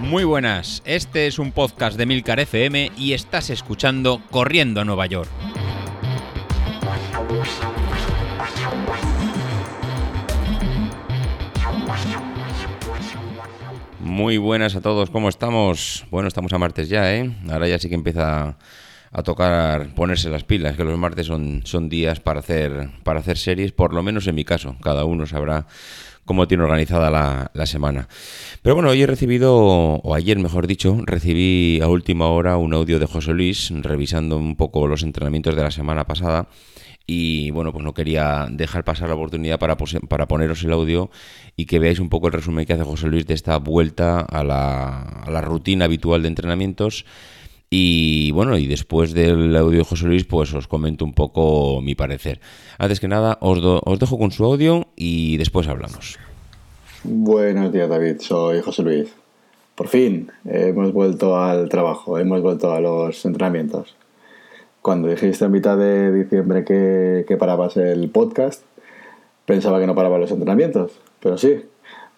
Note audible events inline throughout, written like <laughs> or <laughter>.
Muy buenas, este es un podcast de Milcar FM y estás escuchando Corriendo a Nueva York. Muy buenas a todos, ¿cómo estamos? Bueno, estamos a martes ya, ¿eh? Ahora ya sí que empieza a tocar ponerse las pilas, que los martes son, son días para hacer, para hacer series, por lo menos en mi caso. Cada uno sabrá cómo tiene organizada la, semana. Pero bueno, hoy he recibido, o ayer mejor dicho, recibí a última hora un audio de José Luis revisando un poco los entrenamientos de la semana pasada. Y bueno, pues no quería dejar pasar la oportunidad para, para poneros el audio y que veáis un poco el resumen que hace José Luis de esta vuelta a la, a la rutina habitual de entrenamientos y bueno, y después del audio de José Luis, pues os comento un poco mi parecer. Antes que nada, os, os dejo con su audio y después hablamos. Buenos días, David. Soy José Luis. Por fin, hemos vuelto al trabajo, hemos vuelto a los entrenamientos. Cuando dijiste a mitad de diciembre que, que parabas el podcast, pensaba que no paraba los entrenamientos, pero sí,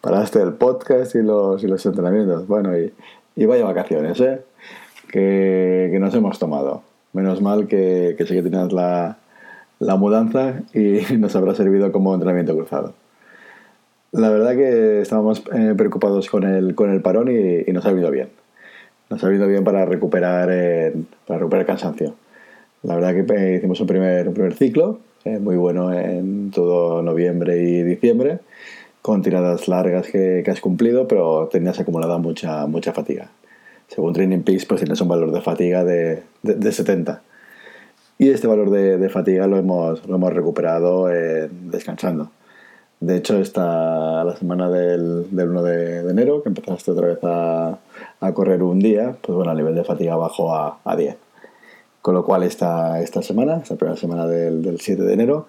paraste el podcast y los, y los entrenamientos. Bueno, y, y vaya vacaciones, ¿eh? Que, nos hemos tomado. Menos mal que, que sí que tenías la, la mudanza y <laughs> nos habrá servido como entrenamiento cruzado. La verdad que estábamos eh, preocupados con el, con el parón y, nos ha venido bien. Nos ha venido bien para recuperar, eh, para recuperar cansancio. La verdad que eh, hicimos un primer, un primer ciclo, muy bueno en todo noviembre y diciembre, con tiradas largas que, que has cumplido, pero tenías acumulada mucha, mucha fatiga según Training Peaks, pues tienes un valor de fatiga de, de, 70. Y este valor de, de, fatiga lo hemos, lo hemos recuperado descansando. De hecho, esta la semana del, del 1 de, enero, que empezaste otra vez a, a, correr un día, pues bueno, el nivel de fatiga bajó a, a 10. Con lo cual esta, esta semana, esta primera semana del, del 7 de enero,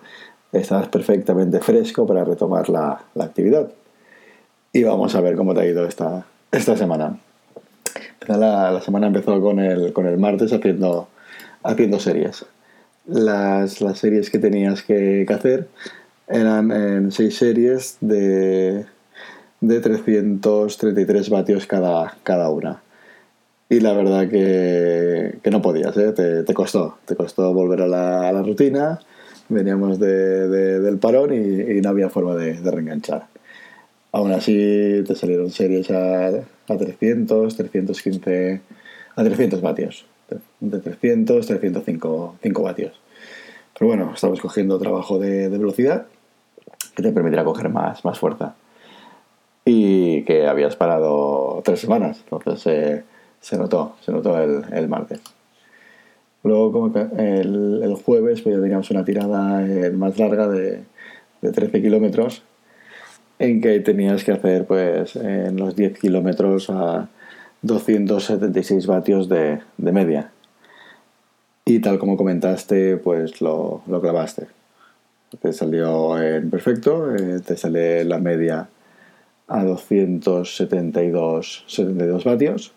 estás perfectamente fresco para retomar la, la, actividad. Y vamos a ver cómo te ha ido esta, esta semana. La, semana empezó con el, con el martes haciendo, haciendo series. Las, las series que tenías que, hacer eran en seis series de, de 333 vatios cada, cada una. Y la verdad que, que no podías, ¿eh? te, te, costó. Te costó volver a la, a la rutina. Veníamos de, del parón y, y, no había forma de, de reenganchar. Aún así te salieron series a, a 300, 315, a 300 vatios. De 300, 305 5 vatios. Pero bueno, estamos cogiendo trabajo de, velocidad que te permitirá coger más, más fuerza. Y que habías parado tres semanas, entonces eh, se notó, se notó el, el martes. Luego, como el, el, jueves, pues ya teníamos una tirada eh, más larga de, de 13 kilómetros en que tenías que hacer pues en los 10 kilómetros a 276 vatios de, de, media. Y tal como comentaste, pues lo, lo clavaste. Te salió en perfecto, eh, te sale la media a 272 72 vatios,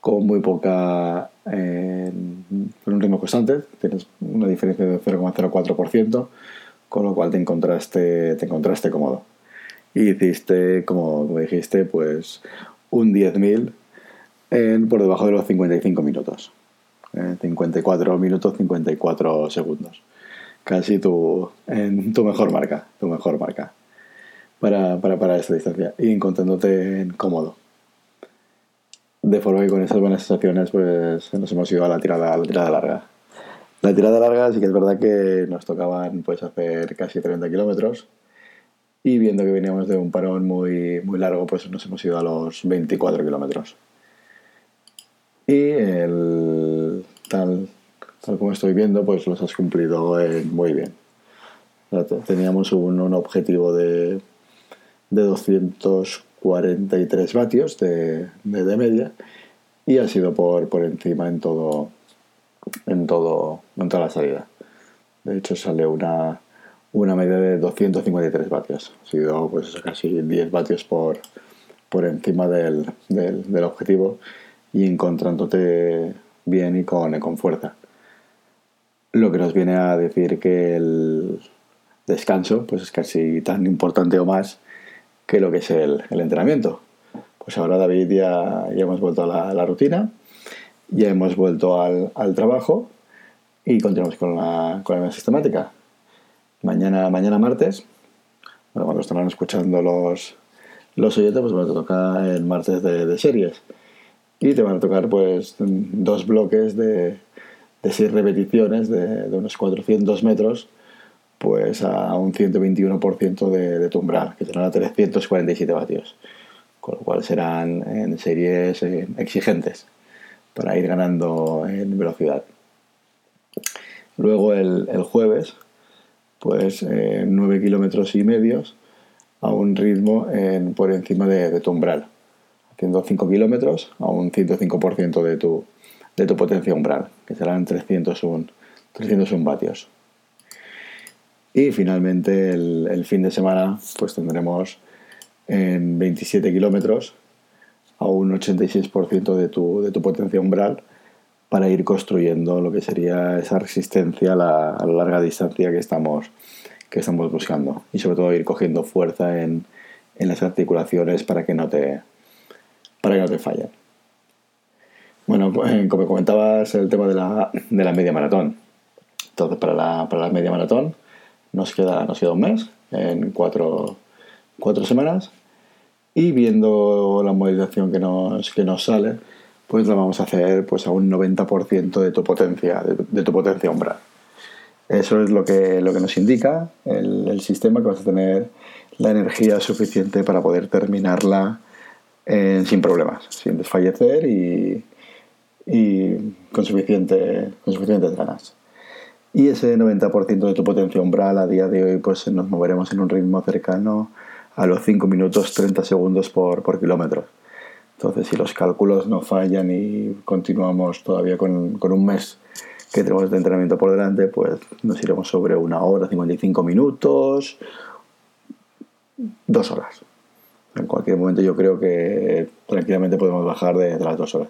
con muy poca, eh, un ritmo constante, tienes una diferencia de 0,04%, con lo cual te encontraste, te encontraste cómodo hiciste, como, dijiste, pues un 10.000 por debajo de los 55 minutos. 54 minutos 54 segundos. Casi tu, tu mejor marca, tu mejor marca para, para, para esta distancia y encontrándote cómodo. De forma que con esas buenas sensaciones pues nos hemos ido a la tirada, a la tirada larga. La tirada larga sí que es verdad que nos tocaban pues hacer casi 30 kilómetros y viendo que veníamos de un parón muy, muy largo, pues nos hemos ido a los 24 kilómetros. Y tal, tal como estoy viendo, pues los has cumplido muy bien. Teníamos un, un objetivo de, de 243 vatios de, de, de, media y ha sido por, por encima en todo, en todo en toda la salida. De hecho sale una una media de 253 vatios. Ha sido pues casi 10 vatios por, por encima del, del, objetivo y encontrándote bien y con, con fuerza. Lo que nos viene a decir que el descanso pues es casi tan importante o más que lo que es el, entrenamiento. Pues ahora David ya, ya hemos vuelto a la, rutina, ya hemos vuelto al, trabajo y continuamos con la, con la sistemática. Mañana, mañana martes, cuando estarán escuchando los, los oyentes, pues van a tocar el martes de, series. Y te van a tocar pues dos bloques de, de seis repeticiones de, de unos 400 metros pues a un 121% de, de tu umbral, que serán a 347 vatios, con lo cual serán en series eh, exigentes para ir ganando en velocidad. Luego el, jueves, pues 9 kilómetros y medios a un ritmo por encima de, tu umbral, haciendo 5 kilómetros a un 105% de tu, de tu potencia umbral, que serán 301, 301 vatios. Y finalmente el, fin de semana pues tendremos en 27 kilómetros a un 86% de tu, de tu potencia umbral para ir construyendo lo que sería esa resistencia a la, larga distancia que estamos, que estamos buscando y sobre todo ir cogiendo fuerza en, las articulaciones para que no te, para que no te fallen. Bueno, eh, como comentabas, el tema de la, de la media maratón. Entonces, para la, para la media maratón, nos queda, nos queda un mes, en cuatro, semanas. Y viendo la movilización que nos, que nos sale, pues la vamos a hacer pues a un 90% de tu potencia, de, tu potencia umbral. Eso es lo que, lo que nos indica el, sistema, que vas a tener la energía suficiente para poder terminarla sin problemas, sin desfallecer y, y con, suficiente, con suficientes ganas y ese 90% de tu potencia umbral a día de hoy pues nos moveremos en un ritmo cercano a los 5 minutos 30 segundos por, por kilómetro. Entonces si los cálculos no fallan y continuamos todavía con, con, un mes que tenemos de entrenamiento por delante, pues nos iremos sobre una hora, 55 minutos, dos horas en cualquier momento yo creo que tranquilamente podemos bajar de, las dos horas.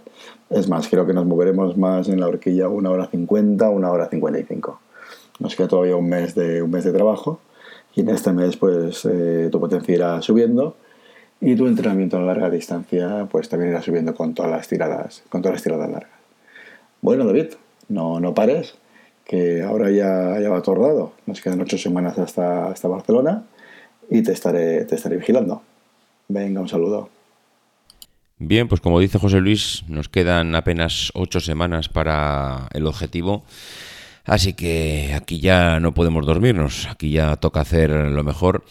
Es más, creo que nos moveremos más en la horquilla una hora 50, una hora 55. Nos queda todavía un mes de, un mes de trabajo y en este mes pues eh, tu potencia irá subiendo y tu entrenamiento a larga distancia pues también irá subiendo con todas las tiradas, con todas las tiradas largas. Bueno, David, no, no pares, que ahora ya, ya va todo. Nos quedan ocho semanas hasta, hasta Barcelona y te estaré, te estaré vigilando. Venga, un saludo. Bien, pues como dice José Luis, nos quedan apenas ocho semanas para el objetivo. Así que aquí ya no podemos dormirnos, aquí ya toca hacer lo mejor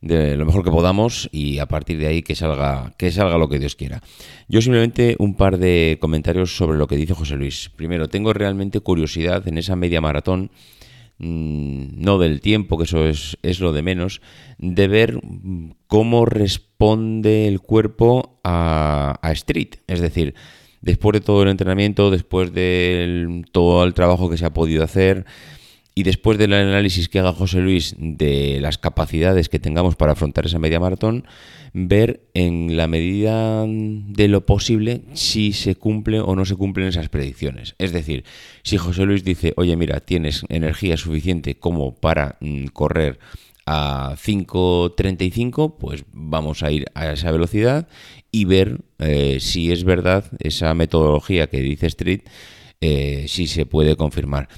de lo mejor que podamos y a partir de ahí que salga que salga lo que Dios quiera. Yo simplemente un par de comentarios sobre lo que dice José Luis. Primero, tengo realmente curiosidad en esa media maratón Mm, no del tiempo, que eso es, es, lo de menos, de ver cómo responde el cuerpo a, a Street. Es decir, después de todo el entrenamiento, después de todo el trabajo que se ha podido hacer, y después del análisis que haga José Luis de las capacidades que tengamos para afrontar esa media maratón, ver en la medida de lo posible si se cumple o no se cumplen esas predicciones. Es decir, si José Luis dice, oye, mira, tienes energía suficiente como para mm, correr a 5.35, pues vamos a ir a esa velocidad y ver eh, si es verdad esa metodología que dice Street, eh, si se puede confirmar.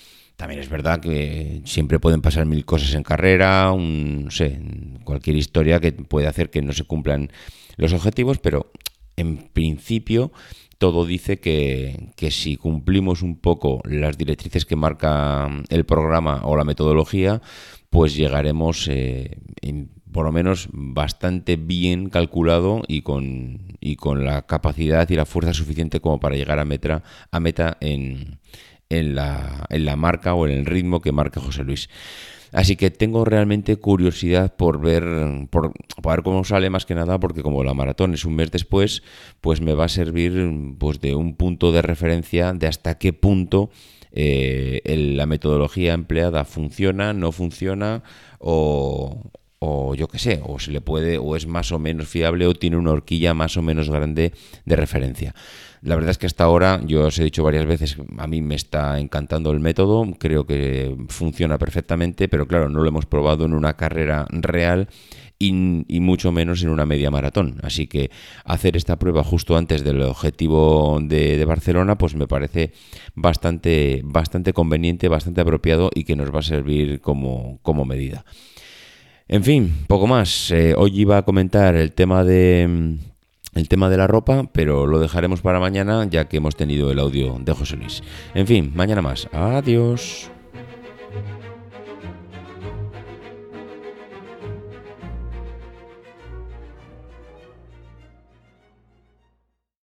También es verdad que siempre pueden pasar mil cosas en carrera, un, no sé, cualquier historia que puede hacer que no se cumplan los objetivos, pero en principio todo dice que, si cumplimos un poco las directrices que marca el programa o la metodología, pues llegaremos eh, por lo menos bastante bien calculado y con, la capacidad y la fuerza suficiente como para llegar a a meta en, en la, en la marca o en el ritmo que marca José Luis. Así que tengo realmente curiosidad por ver, por, ver cómo sale más que nada, porque como la maratón es un mes después, pues me va a servir pues de un punto de referencia de hasta qué punto eh, la metodología empleada funciona, no funciona o, o yo qué sé, o se le puede, o es más o menos fiable o tiene una horquilla más o menos grande de referencia. La verdad es que hasta ahora, yo os he dicho varias veces, a mí me está encantando el método, creo que funciona perfectamente, pero claro, no lo hemos probado en una carrera real y, mucho menos en una media maratón. Así que hacer esta prueba justo antes del objetivo de, Barcelona, pues me parece bastante, bastante conveniente, bastante apropiado y que nos va a servir como, como medida. En fin, poco más. Eh, hoy iba a comentar el tema de el tema de la ropa, pero lo dejaremos para mañana ya que hemos tenido el audio de José Luis. En fin, mañana más. Adiós.